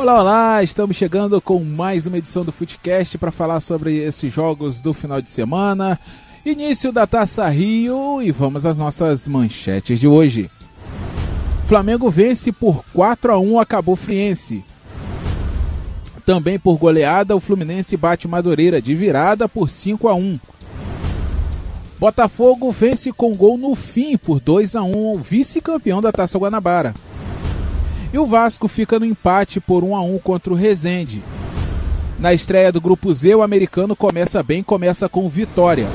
Olá, olá! Estamos chegando com mais uma edição do Footcast para falar sobre esses jogos do final de semana, início da Taça Rio e vamos às nossas manchetes de hoje. Flamengo vence por 4 a 1 a Cabo Friense. Também por goleada, o Fluminense bate Madureira de virada por 5 a 1. Botafogo vence com gol no fim por 2 a 1 vice-campeão da Taça Guanabara. E o Vasco fica no empate por 1 a 1 contra o Resende. Na estreia do Grupo Z, o americano começa bem, começa com vitória.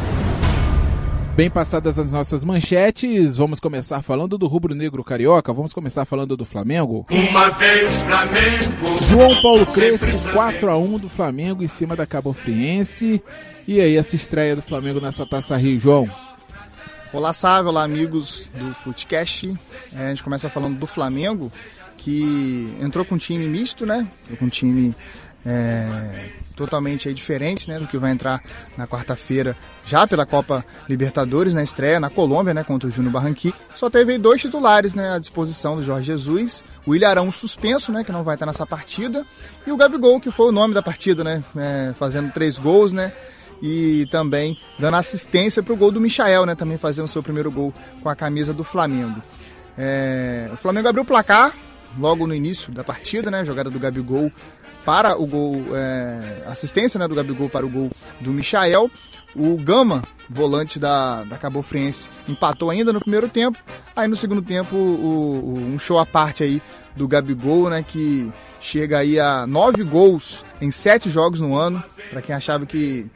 Bem passadas as nossas manchetes, vamos começar falando do rubro-negro carioca, vamos começar falando do Flamengo. Uma vez Flamengo. João Paulo Crespo, 4 a 1 do Flamengo em cima da Cabo Friense. E aí, essa estreia do Flamengo nessa Taça Rio, João? Olá, Sávio, olá, amigos do Footcast. É, a gente começa falando do Flamengo, que entrou com um time misto, né? Com um time é, totalmente diferente, né? Do que vai entrar na quarta-feira, já pela Copa Libertadores, na estreia na Colômbia, né? Contra o Júnior Barranquilla. Só teve dois titulares, né? À disposição do Jorge Jesus. O Ilharão suspenso, né? Que não vai estar nessa partida. E o Gabigol, que foi o nome da partida, né? É, fazendo três gols, né? e também dando assistência para o gol do Michael, né? Também fazendo o seu primeiro gol com a camisa do Flamengo. É, o Flamengo abriu o placar logo no início da partida, né? Jogada do Gabigol para o gol, é, assistência né, do Gabigol para o gol do Michael. O Gama, volante da, da Cabo Friense, empatou ainda no primeiro tempo. Aí no segundo tempo, o, o, um show à parte aí do Gabigol, né? Que chega aí a nove gols em sete jogos no ano. Para quem achava que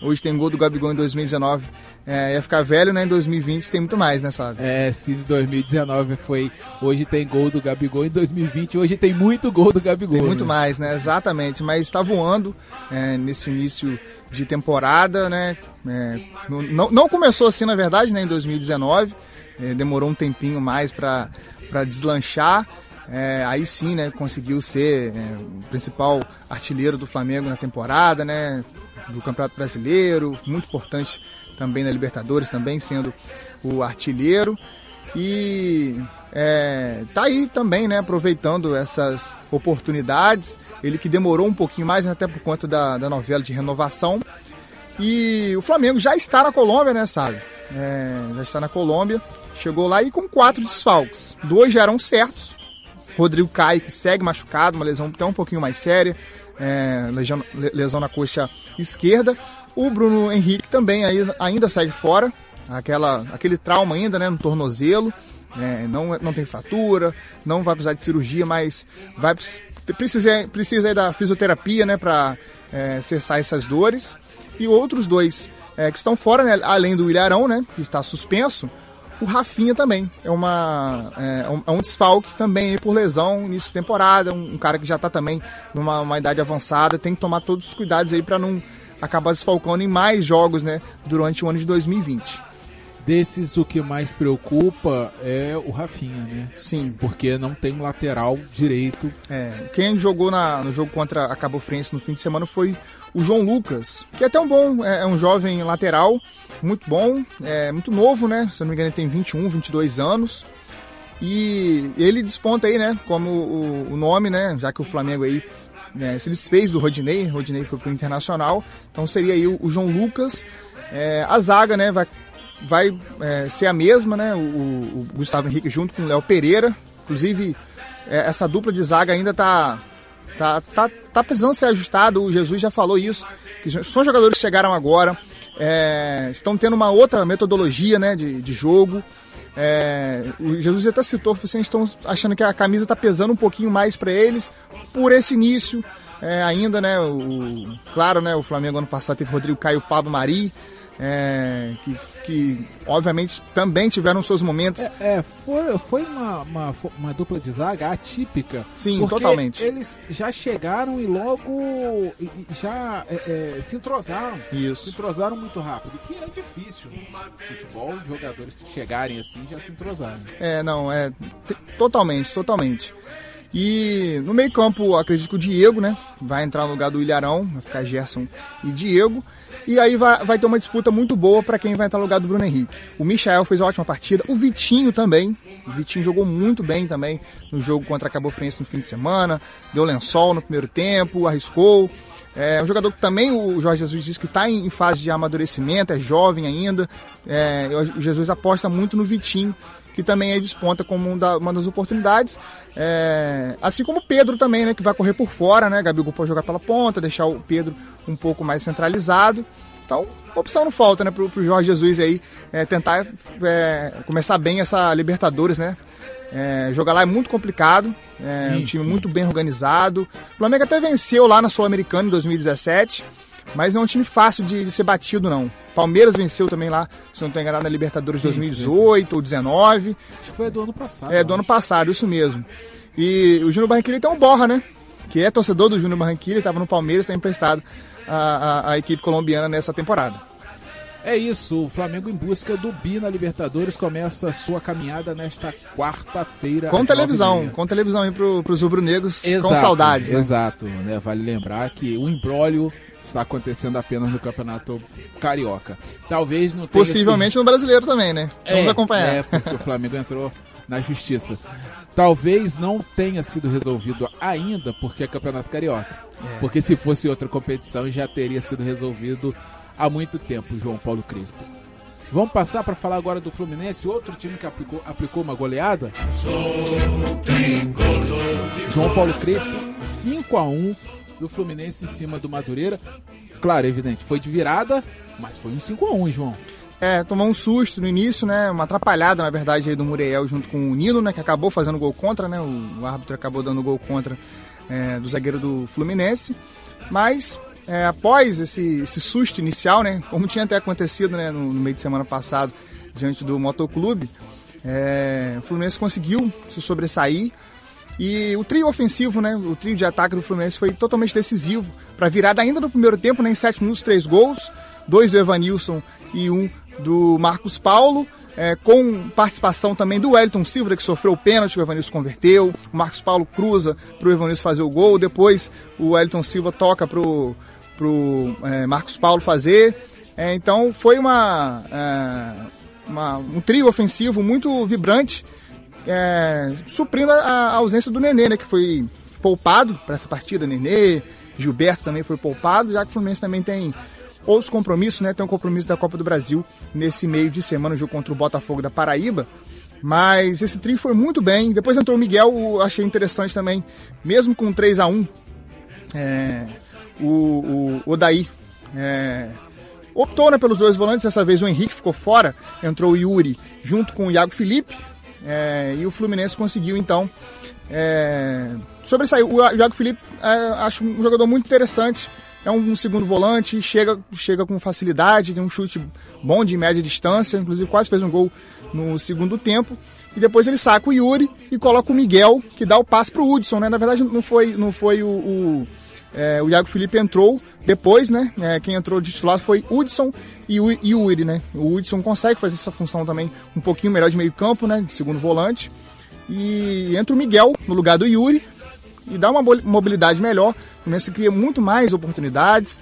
Hoje tem gol do Gabigol em 2019. É, ia ficar velho, né? Em 2020 tem muito mais, né, sabe? É, se em 2019 foi. Hoje tem gol do Gabigol, em 2020 hoje tem muito gol do Gabigol. Tem muito né? mais, né? Exatamente. Mas está voando é, nesse início de temporada, né? É, não, não começou assim, na verdade, né? Em 2019. É, demorou um tempinho mais para deslanchar. É, aí sim, né, conseguiu ser é, o principal artilheiro do Flamengo na temporada, né, do Campeonato Brasileiro, muito importante também na Libertadores, também sendo o artilheiro. E é, tá aí também, né, aproveitando essas oportunidades. Ele que demorou um pouquinho mais, né, até por conta da, da novela de renovação. E o Flamengo já está na Colômbia, né, sabe? É, já está na Colômbia. Chegou lá e com quatro desfalques. Dois já eram certos. Rodrigo Caio, que segue machucado, uma lesão até um pouquinho mais séria é, lesão, lesão na coxa esquerda. O Bruno Henrique também ainda segue fora, aquela, aquele trauma ainda né, no tornozelo. É, não, não tem fratura, não vai precisar de cirurgia, mas vai precisa, precisa da fisioterapia né, para é, cessar essas dores. E outros dois é, que estão fora, né, além do Ilharão, né, que está suspenso, o Rafinha também é, uma, é, um, é um desfalque também por lesão início de temporada, um, um cara que já está também numa idade avançada, tem que tomar todos os cuidados aí para não acabar desfalcando em mais jogos né, durante o ano de 2020. Desses, o que mais preocupa é o Rafinha, né? Sim. Porque não tem lateral direito. É, quem jogou na, no jogo contra a Cabo Frense no fim de semana foi o João Lucas, que é até um bom, é, é um jovem lateral, muito bom, é muito novo, né? Se não me engano, ele tem 21, 22 anos. E ele desponta aí, né? Como o, o nome, né? Já que o Flamengo aí né, se desfez do Rodinei, Rodinei foi pro Internacional, então seria aí o, o João Lucas. É, a zaga, né? Vai, vai é, ser a mesma, né? O, o, Gustavo Henrique junto com o Léo Pereira. Inclusive, é, essa dupla de zaga ainda tá Tá, tá, tá precisando ser ajustado, o Jesus já falou isso, que são jogadores que chegaram agora, é, estão tendo uma outra metodologia né, de, de jogo. É, o Jesus até citou, vocês estão achando que a camisa está pesando um pouquinho mais para eles por esse início. É, ainda, né? O, claro, né? O Flamengo ano passado teve Rodrigo Caio Pablo Mari, é, que, que obviamente também tiveram seus momentos. É, é foi, foi uma, uma, uma, dupla de zaga atípica. Sim, totalmente. Eles já chegaram e logo já é, é, se entrosaram. Isso. Se entrosaram muito rápido, que é difícil. Futebol, de jogadores chegarem assim já se entrosaram. É, não, é totalmente, totalmente. E no meio campo, acredito que o Diego, né? Vai entrar no lugar do Ilharão, vai ficar Gerson e Diego. E aí vai, vai ter uma disputa muito boa para quem vai entrar no lugar do Bruno Henrique. O Michael fez uma ótima partida, o Vitinho também. O Vitinho jogou muito bem também no jogo contra a Cabo Friense no fim de semana. Deu lençol no primeiro tempo, arriscou. É um jogador que também o Jorge Jesus disse que está em fase de amadurecimento, é jovem ainda. É, o Jesus aposta muito no Vitinho, que também é desponta como uma das oportunidades. É, assim como o Pedro também, né, que vai correr por fora, né? Gabigol pode jogar pela ponta, deixar o Pedro um pouco mais centralizado. Então, opção não falta, né, pro, pro Jorge Jesus aí é, tentar é, começar bem essa Libertadores, né? É, jogar lá é muito complicado, é sim, um time sim. muito bem organizado. O Flamengo até venceu lá na Sul-Americana em 2017, mas não é um time fácil de, de, ser batido, não. Palmeiras venceu também lá, se não estou enganado, na Libertadores sim, 2018 ou 19. Acho que foi do ano passado. É, do ano passado, isso mesmo. E o Júnior Barranquilla tem um borra, né? Que é torcedor do Júnior Barranquilla, estava no Palmeiras, está emprestado à, à equipe colombiana nessa temporada. É isso, o Flamengo em busca do Bi na Libertadores começa sua caminhada nesta quarta-feira. Com televisão, com televisão aí pro, pros rubro-negros com saudades. Né? Exato, né? Vale lembrar que o embrólio está acontecendo apenas no Campeonato Carioca. Talvez não tenha Possivelmente sido... no brasileiro também, né? Vamos é, acompanhar. É, porque o Flamengo entrou na justiça. Talvez não tenha sido resolvido ainda porque é Campeonato Carioca. É. Porque se fosse outra competição já teria sido resolvido há muito tempo, João Paulo Crespo. Vamos passar para falar agora do Fluminense, outro time que aplicou, aplicou uma goleada. João Paulo Crespo, 5 a 1 do Fluminense em cima do Madureira. Claro, evidente, foi de virada, mas foi um 5 a 1 João. É, tomou um susto no início, né? Uma atrapalhada, na verdade, aí do Muriel junto com o Nino, né? Que acabou fazendo gol contra, né? O, árbitro acabou dando gol contra é, do zagueiro do Fluminense. Mas é, após esse, esse, susto inicial, né, como tinha até acontecido né, no, no meio de semana passado diante do Motoclube, é, o Fluminense conseguiu se sobressair e o trio ofensivo, né, o trio de ataque do Fluminense foi totalmente decisivo para virada ainda no primeiro tempo, né, em 7 minutos, três gols, dois do Evanilson e um do Marcos Paulo. É, com participação também do Wellington Silva, que sofreu o pênalti, o Evanilson converteu. O Marcos Paulo cruza para o Evanilson fazer o gol. Depois o Wellington Silva toca para o é, Marcos Paulo fazer. É, então foi uma, é, uma, um trio ofensivo muito vibrante, é, suprindo a, ausência do Nenê, né, que foi poupado para essa partida. Nenê, Gilberto também foi poupado, já que o Fluminense também tem outros compromissos, né? Tem um compromisso da Copa do Brasil nesse meio de semana, o jogo contra o Botafogo da Paraíba. Mas esse trio foi muito bem. Depois entrou o Miguel, achei interessante também, mesmo com 3 a 1 é, o, o Odaí é, optou né, pelos dois volantes, dessa vez o Henrique ficou fora, entrou o Yuri junto com o Iago Felipe, é, e o Fluminense conseguiu então é, sobressair. O Iago Felipe é, acho um jogador muito interessante, é um, segundo volante, chega, chega com facilidade, tem um chute bom de média distância, inclusive quase fez um gol no segundo tempo. E depois ele saca o Yuri e coloca o Miguel, que dá o passe para o Hudson, né? Na verdade não foi, não foi o, o é, o Iago Felipe entrou depois, né? É, quem entrou de titular foi Hudson e o Yuri, né? O Hudson consegue fazer essa função também um pouquinho melhor de meio campo, né? De segundo volante. E entra o Miguel no lugar do Yuri e dá uma mobilidade melhor. O Fluminense cria muito mais oportunidades.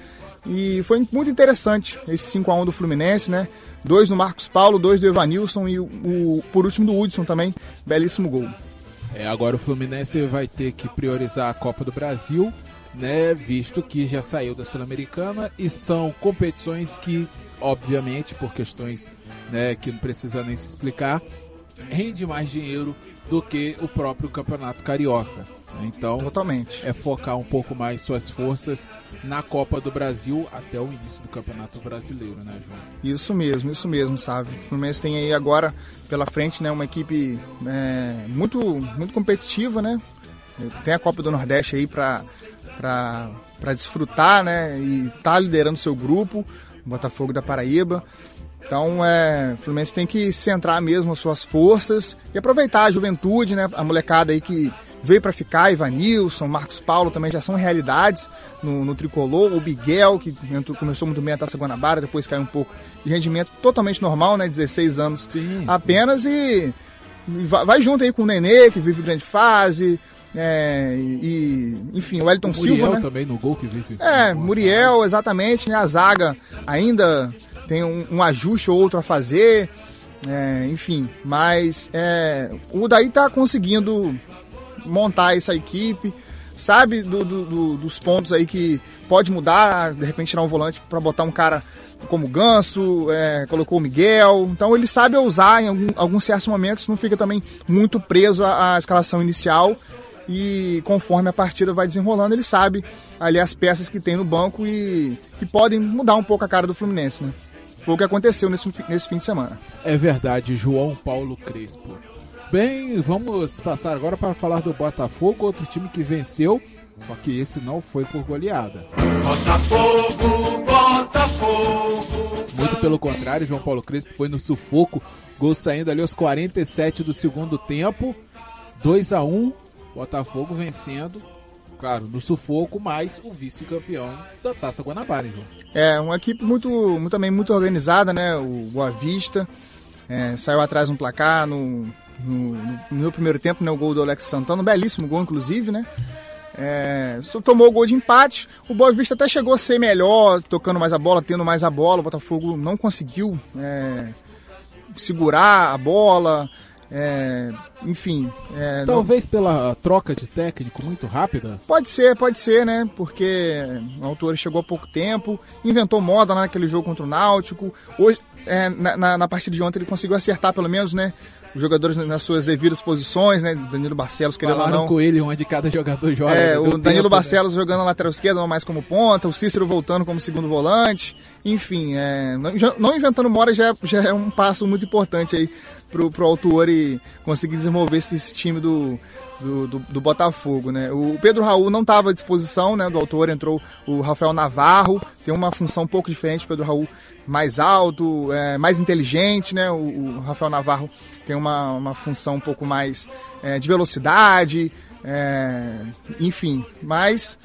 E foi muito interessante esse 5 a 1 do Fluminense, né? Dois do Marcos Paulo, dois do Evanilson e o, o por último do Hudson também. Belíssimo gol. É, agora o Fluminense vai ter que priorizar a Copa do Brasil né, visto que já saiu da Sul-Americana e são competições que, obviamente, por questões né, que não precisa nem se explicar, rende mais dinheiro do que o próprio Campeonato Carioca. Então, Totalmente. é focar um pouco mais suas forças na Copa do Brasil até o início do Campeonato Brasileiro, né, João? Isso mesmo, isso mesmo, sabe? O Fluminense tem aí agora pela frente, né, uma equipe é, muito, muito competitiva, né? Tem a Copa do Nordeste aí para para desfrutar, né? E tá liderando seu grupo, Botafogo da Paraíba. Então, é, o Fluminense tem que centrar mesmo as suas forças e aproveitar a juventude, né? A molecada aí que veio para ficar, Ivanilson, Marcos Paulo também já são realidades no, no tricolor. O Miguel, que entrou, começou muito bem a Taça Guanabara, depois caiu um pouco de rendimento totalmente normal, né? 16 anos sim, apenas sim. e vai, vai junto aí com o Nenê, que vive grande fase, É, e, enfim, o Wellington O Muriel Silva, né? também no gol que vive. É, Muriel, exatamente, né? A zaga ainda tem um, um ajuste ou outro a fazer, é, enfim, mas é, o Daí tá conseguindo montar essa equipe, sabe do- do- do- dos pontos aí que pode mudar, de repente tirar um volante para botar um cara como Ganso, é, colocou o Miguel, então ele sabe usar em algum- alguns certos momentos, não fica também muito preso à, à escalação inicial e conforme a partida vai desenrolando, ele sabe ali as peças que tem no banco e que podem mudar um pouco a cara do Fluminense, né? Foi o que aconteceu nesse, nesse fim de semana. É verdade, João Paulo Crespo. Bem, vamos passar agora para falar do Botafogo, outro time que venceu, só que esse não foi por goleada. Botafogo, Botafogo. Muito pelo contrário, João Paulo Crespo foi no sufoco, gol saindo ali aos 47 do segundo tempo, 2 a 1 Botafogo vencendo, claro, no sufoco, mas o vice-campeão da Taça Guanabara, João. É, uma equipe muito, muito- também muito organizada, né? O Boa Vista é, saiu atrás no placar no, no, no primeiro tempo, né? O gol do Alex Santana, um belíssimo gol, inclusive, né? É, só tomou o gol de empate. O Boa Vista até chegou a ser melhor, tocando mais a bola, tendo mais a bola. O Botafogo não conseguiu é, segurar a bola. É, enfim, é, não- Talvez pela troca de técnico muito rápida, Pode ser, pode ser, né? Porque o autor chegou há pouco tempo, inventou moda lá naquele jogo contra o Náutico. Hoje, é, na, na- na partida de ontem, ele conseguiu acertar pelo menos, né? Os jogadores nas suas devidas posições, né? Danilo Barcelos, querendo ou falaram não. com ele onde cada jogador joga. É, o tempo, Danilo né? Barcelos jogando na lateral esquerda, não mais como ponta, o Cícero voltando como segundo volante, enfim, é, não, não inventando mora já, é- já é um passo muito importante aí pro, pro autor e conseguir desenvolver esse, esse time do, do, do- do Botafogo, né? O Pedro Raul não estava à disposição, né, do autor, entrou o Rafael Navarro, tem uma função um pouco diferente, o Pedro Raul mais alto, é, mais inteligente, né? O, o Rafael Navarro tem uma, uma função um pouco mais é, de velocidade, é, enfim, mas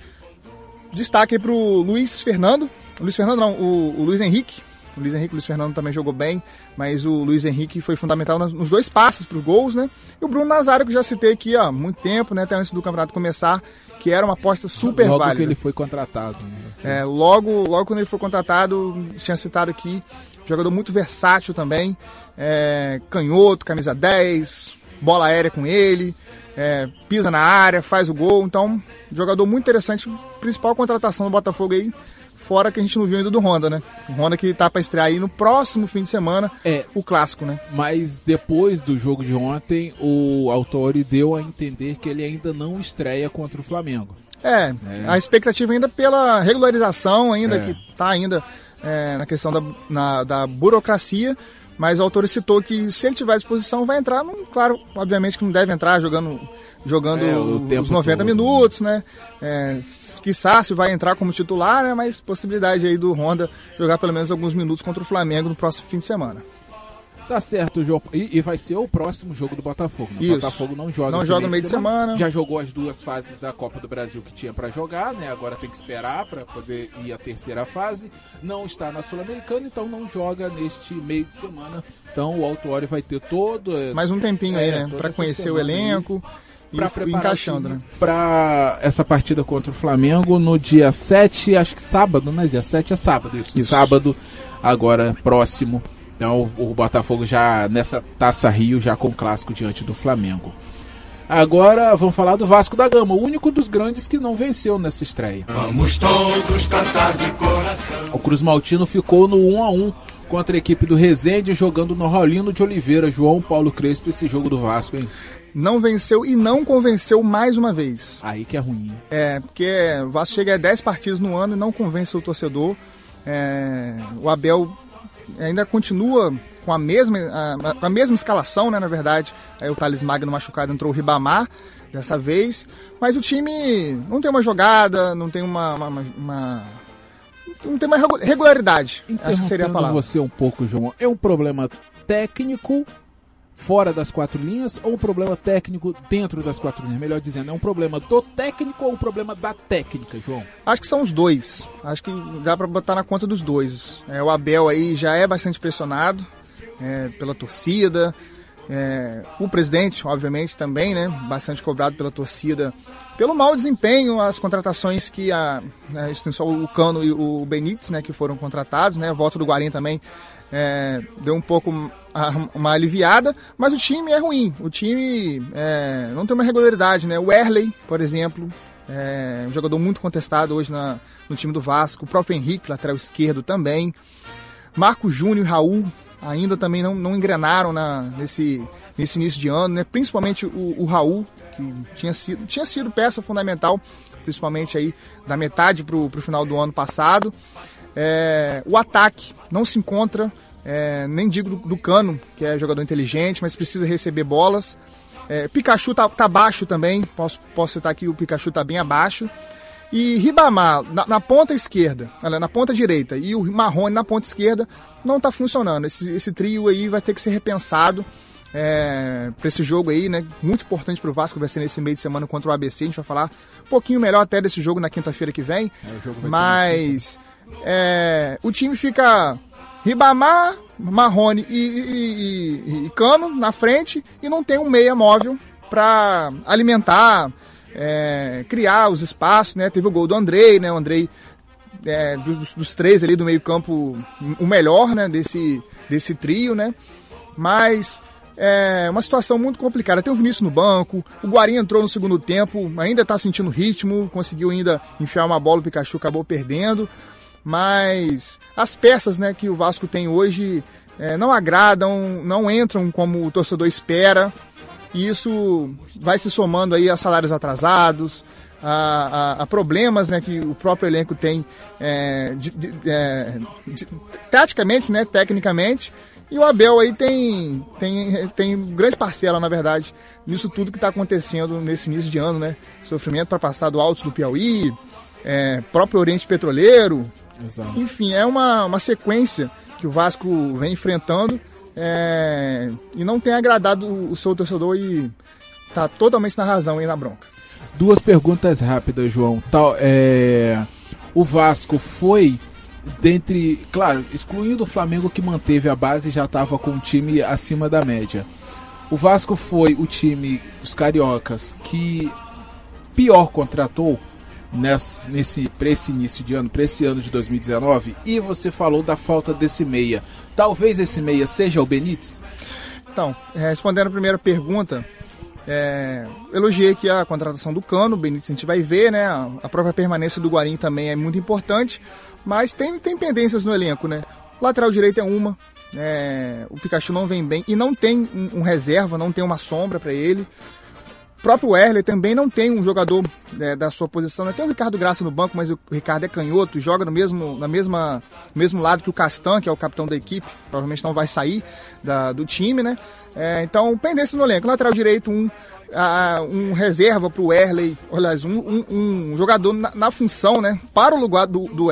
destaque aí pro Luiz Fernando. O Luiz Fernando não, o, o Luiz Henrique. O Luiz Henrique, o Luiz Fernando também jogou bem, mas o Luiz Henrique foi fundamental nos, dois passes para gols, né? E o Bruno Nazário, que eu já citei aqui há muito tempo, né? Até antes do campeonato começar, que era uma aposta super Logo válida. que ele foi contratado. né? É, logo, logo quando ele foi contratado, tinha citado aqui, jogador muito versátil também, é, canhoto, camisa 10, bola aérea com ele, é, pisa na área, faz o gol, então, jogador muito interessante, principal contratação do Botafogo aí, fora que a gente não viu ainda do Honda, né? O Honda que tá para estrear aí no próximo fim de semana, É. o clássico, né? Mas depois do jogo de ontem, o Autori deu a entender que ele ainda não estreia contra o Flamengo. É, a expectativa ainda pela regularização, ainda É. que está ainda é, na questão da, na- da burocracia, mas o autor citou que se ele tiver disposição vai entrar, não, claro, obviamente que não deve entrar jogando, jogando É, os 90 todo. minutos, né? É, quiçá se vai entrar como titular, né? Mas possibilidade aí do Honda jogar pelo menos alguns minutos contra o Flamengo no próximo fim de semana. Tá certo, João. E, e vai ser o próximo jogo do Botafogo. Né? O Botafogo não joga Não joga no meio de semana. Já jogou as duas fases da Copa do Brasil que tinha pra jogar, né? Agora tem que esperar pra poder ir à terceira fase. Não está na Sul-Americana, então não joga neste meio de semana. Então o Autuori vai ter todo. eh, Mais um tempinho É, aí, né? toda Para conhecer o semana aí elenco e pra ir preparar encaixando, né? Pra essa partida contra o Flamengo no dia 7, acho que sábado, né? Dia 7 é sábado, isso. Isso. Sábado, agora próximo. Então o Botafogo já nessa Taça Rio, já com o clássico diante do Flamengo. Agora vamos falar do Vasco da Gama, o único dos grandes que não venceu nessa estreia. Vamos todos cantar de coração. O Cruz Maltino ficou no 1 a 1 contra a equipe do Resende, jogando no Raulino de Oliveira, João Paulo Crespo, esse jogo do Vasco, hein? Não venceu e não convenceu mais uma vez. Aí que é ruim. É, porque o Vasco chega a 10 partidas no ano e não convence o torcedor. É, o Abel ainda continua com a mesma, a, a mesma escalação, né, na verdade. Aí o Thales Magno machucado entrou o Ribamar dessa vez. Mas o time não tem uma jogada, não tem uma. uma- uma- não tem uma regu- regularidade. Essa seria a palavra. você um pouco, João. É um problema técnico fora das quatro linhas ou um problema técnico dentro das quatro linhas? Melhor dizendo, é um problema do técnico ou um problema da técnica, João? Acho que são os dois. Acho que dá pra botar na conta dos dois. É, o Abel aí já é bastante pressionado é, pela torcida. É, o presidente, obviamente, também, né? Bastante cobrado pela torcida pelo mau desempenho, as contratações que a, a só o Cano e o Benítez, né, que foram contratados, né? A volta do Guarim também é, deu um pouco uma aliviada, mas o time é ruim. O time é, não tem uma regularidade, né? O Erley, por exemplo, é um jogador muito contestado hoje na, no time do Vasco. O próprio Henrique, lateral esquerdo também. Marco Júnior e Raul ainda também não, não engrenaram na, nesse, nesse início de ano, né? Principalmente o, o Raul, que tinha sido, tinha sido peça fundamental, principalmente aí da metade para o final do ano passado. É, o ataque não se encontra, é, nem digo do, do, Cano, que é jogador inteligente, mas precisa receber bolas. É, Pikachu tá, tá baixo também, posso, posso citar aqui o Pikachu tá bem abaixo. E Ribamar na, na, ponta esquerda, na ponta direita, e o Marrone na ponta esquerda, não está funcionando. Esse, esse, trio aí vai ter que ser repensado é, para esse jogo aí, né? Muito importante para o Vasco, vai ser nesse meio de semana contra o ABC. A gente vai falar um pouquinho melhor até desse jogo na quinta-feira que vem. É, mas é, o time fica Ribamar, Marrone e, e, e, e, Cano na frente e não tem um meia móvel para alimentar, é, criar os espaços, né? Teve o gol do Andrei, né? O Andrei é, dos, dos, três ali do meio campo o melhor, né? Desse, desse trio, né? Mas é uma situação muito complicada. Tem o Vinícius no banco, o Guarim entrou no segundo tempo, ainda está sentindo ritmo, conseguiu ainda enfiar uma bola, o Pikachu acabou perdendo mas as peças né, que o Vasco tem hoje é, não agradam, não entram como o torcedor espera, e isso vai se somando aí a salários atrasados, a, a, a problemas né, que o próprio elenco tem é, de, de, é, de, taticamente, né, tecnicamente, e o Abel aí tem, tem, tem grande parcela, na verdade, nisso tudo que está acontecendo nesse início de ano, né? Sofrimento para passar do alto do Piauí, é, próprio Oriente Petroleiro, Exato. Enfim, é uma, uma sequência que o Vasco vem enfrentando é, e não tem agradado o seu torcedor e tá totalmente na razão aí na bronca. Duas perguntas rápidas, João. Tal, é, o Vasco foi dentre, claro, excluindo o Flamengo que manteve a base já estava com um time acima da média. O Vasco foi o time dos cariocas que pior contratou nesse, nesse para esse início de ano, para esse ano de 2019, e você falou da falta desse meia. Talvez esse meia seja o Benítez? Então, é, respondendo a primeira pergunta, é, elogiei aqui a contratação do Cano, o Benítez a gente vai ver, né? A própria permanência do Guarim também é muito importante, mas tem, tem pendências no elenco, né? Lateral direito é uma, é, o Pikachu não vem bem e não tem um, um reserva, não tem uma sombra para ele. O próprio Erle também não tem um jogador é, da sua posição. Né? Tem o Ricardo Graça no banco, mas o Ricardo é canhoto, joga no mesmo, na mesma, mesmo lado que o Castan, que é o capitão da equipe. Provavelmente não vai sair da, do time, né? É, então, pendência no elenco. Lateral direito, um, um reserva para o Erley, aliás, um, um, um jogador na, na, função, né? Para o lugar do, do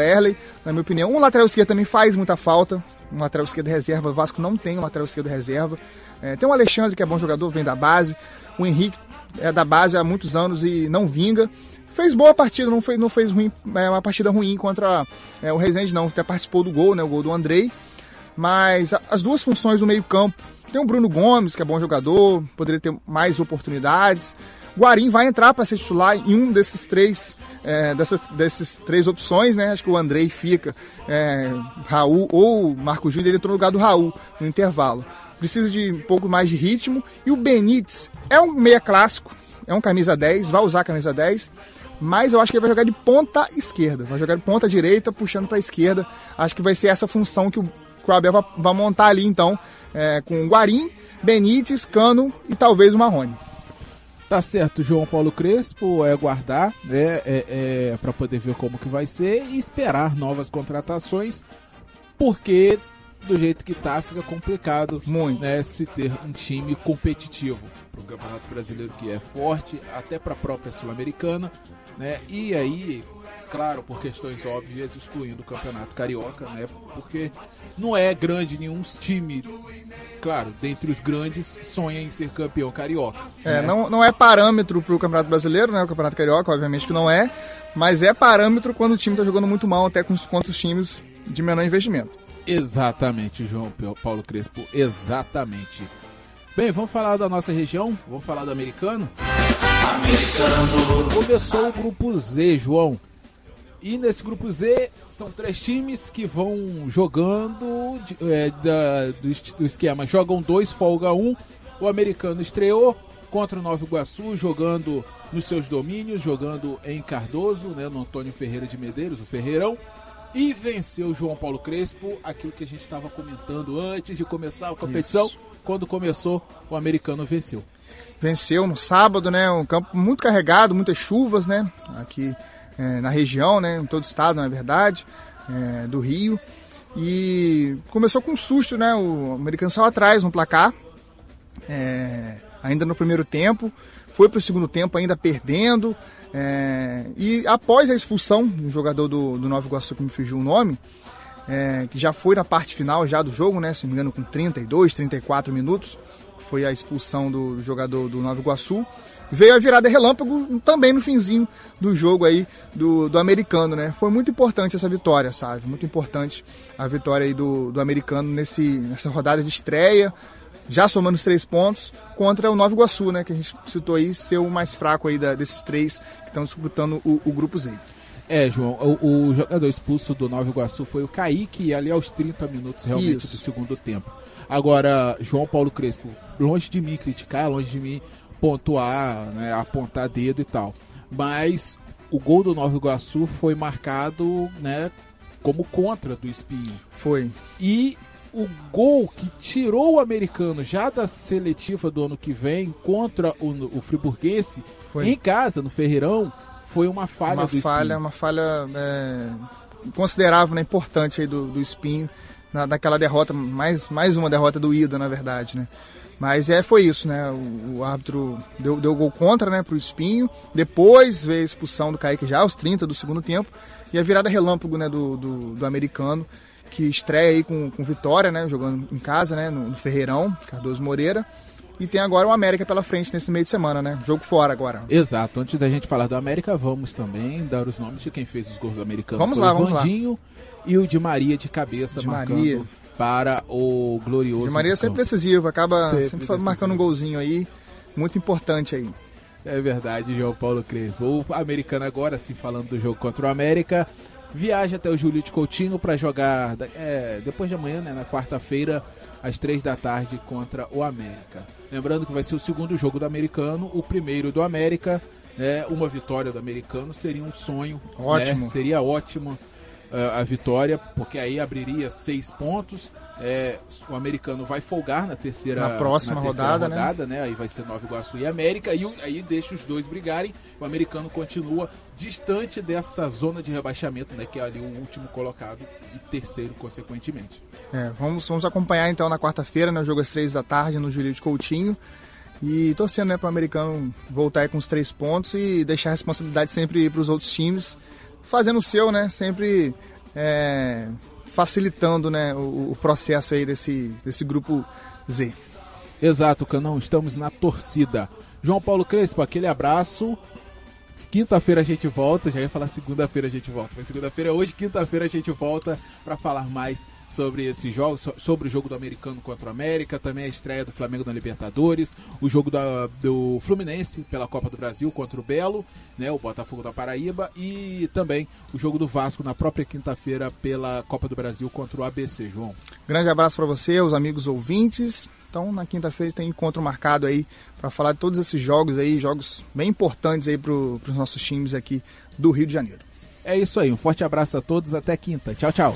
na minha opinião. Um lateral esquerdo também faz muita falta. Um lateral esquerdo reserva. O Vasco não tem um lateral esquerdo reserva. É, tem o Alexandre, que é bom jogador, vem da base. O Henrique é da base há muitos anos e não vinga. Fez boa partida, não fez, não fez ruim, é uma partida ruim contra é, o Rezende, não. Até participou do gol, né? O gol do Andrei. Mas as duas funções do meio-campo. Tem o Bruno Gomes, que é bom jogador, poderia ter mais oportunidades. Guarim vai entrar para ser titular em um desses três, é, dessas, desses três opções, né? Acho que o Andrei fica, é, Raul ou Marco Júnior, ele entrou no lugar do Raul no intervalo precisa de um pouco mais de ritmo. E o Benítez é um meia clássico, é um camisa 10, vai usar camisa 10, mas eu acho que ele vai jogar de ponta esquerda, vai jogar de ponta direita, puxando para a esquerda. Acho que vai ser essa função que o, que o Abel vai, vai montar ali então, é, com Guarim, Benítez, Cano e talvez o Marrone. Tá certo, João Paulo Crespo, é guardar, né, é, é para poder ver como que vai ser e esperar novas contratações, porque do jeito que tá, fica complicado Muito. Né, se ter um time competitivo para o Campeonato Brasileiro que é forte, até para a própria Sul-Americana, né? E aí, claro, por questões óbvias, excluindo o Campeonato Carioca, né? Porque não é grande nenhum time, claro, dentre os grandes, sonha em ser campeão carioca. É, né? não, não é parâmetro para o Campeonato Brasileiro, né? O Campeonato Carioca, obviamente que não é, mas é parâmetro quando o time está jogando muito mal, até com os, contra os times de menor investimento. Exatamente, João Paulo Crespo, exatamente. Bem, vamos falar da nossa região, vamos falar do americano. Americano. Começou o grupo Z, João. E nesse grupo Z são três times que vão jogando é, da, do, do, esquema. Jogam dois, folga um. O americano estreou contra o Nova Iguaçu, jogando nos seus domínios, jogando em Cardoso, né, no Antônio Ferreira de Medeiros, o Ferreirão. E venceu o João Paulo Crespo, aquilo que a gente estava comentando antes de começar a competição. Isso. Quando começou, o americano venceu. Venceu no sábado, né? Um campo muito carregado, muitas chuvas, né? Aqui é, na região, né, em todo o estado, na verdade, é, do Rio. E começou com um susto, né? O americano saiu atrás no placar, é, ainda no primeiro tempo, foi para o segundo tempo ainda perdendo. É, e após a expulsão do jogador do, do Nova Iguaçu, que me fugiu o nome, é, que já foi na parte final já do jogo, né? Se não me engano, com 32, 34 minutos, foi a expulsão do jogador do Nova Iguaçu veio a virada relâmpago também no finzinho do jogo aí do, do americano, né? Foi muito importante essa vitória, sabe? Muito importante a vitória aí do, do americano nesse, nessa rodada de estreia, já somando os três pontos, contra o Nova Iguaçu, né? Que a gente citou aí ser o mais fraco aí da, desses três que estão disputando o, o grupo Z. É, João, o, o, jogador expulso do Nova Iguaçu foi o Kaique, ali aos 30 minutos realmente Isso. do segundo tempo. Agora, João Paulo Crespo, longe de mim criticar, longe de mim pontuar, né, apontar dedo e tal. Mas o gol do Nova Iguaçu foi marcado, né, como contra do Espinho. Foi. E o gol que tirou o americano já da seletiva do ano que vem contra o, o Friburguense foi. em casa, no Ferreirão, foi uma falha uma do falha, Espinho. Uma falha é, considerável, né, importante aí do, do Espinho, na, naquela derrota, mais, mais uma derrota do Ida, na verdade, né. Mas é, foi isso, né? O, o árbitro deu, deu gol contra, né, pro Espinho. Depois veio a expulsão do Kaique já aos 30 do segundo tempo. E a virada relâmpago, né, do, do, do americano, que estreia aí com, com vitória, né? Jogando em casa, né? No, no Ferreirão, Cardoso Moreira. E tem agora o América pela frente nesse meio de semana, né? Jogo fora agora. Exato. Antes da gente falar do América, vamos também dar os nomes de quem fez os gols do americano. Vamos lá, vamos Vandinho lá. e o de Maria de cabeça de marcando Maria para o glorioso. De Maria é sempre decisivo, acaba sempre, sempre marcando um golzinho aí, muito importante aí. É verdade, João Paulo Crespo. O americano agora, assim, falando do jogo contra o América, viaja até o Júlio de Coutinho para jogar é, depois de amanhã, né, na quarta-feira, às três da tarde, contra o América. Lembrando que vai ser o segundo jogo do americano, o primeiro do América. Né, uma vitória do americano seria um sonho. Né, ótimo. Né, seria ótimo a vitória, porque aí abriria seis pontos. É, o americano vai folgar na terceira, na próxima na terceira rodada, rodada né? né? Aí vai ser Nova Iguaçu e América, e aí deixa os dois brigarem. O americano continua distante dessa zona de rebaixamento, né? Que é ali o último colocado e terceiro, consequentemente. É, vamos, vamos acompanhar então na quarta-feira, né? O jogo às três da tarde no Júlio de Coutinho. E torcendo né, para o americano voltar com os três pontos e deixar a responsabilidade sempre para os outros times fazendo o seu, né? Sempre é, facilitando né, o, o, processo aí desse, desse grupo Z. Exato, Canão. Estamos na torcida. João Paulo Crespo, aquele abraço. Quinta-feira a gente volta, já ia falar segunda-feira a gente volta, mas segunda-feira é hoje, quinta-feira a gente volta para falar mais sobre esse jogo, sobre o jogo do americano contra o América, também a estreia do Flamengo na Libertadores, o jogo da, do Fluminense pela Copa do Brasil contra o Belo, né, o Botafogo da Paraíba, e também o jogo do Vasco na própria quinta-feira pela Copa do Brasil contra o ABC, João. Grande abraço para você, os amigos ouvintes. Então, na quinta-feira tem encontro marcado aí para falar de todos esses jogos aí, jogos bem importantes aí para os nossos times aqui do Rio de Janeiro. É isso aí, um forte abraço a todos, até quinta. Tchau, tchau.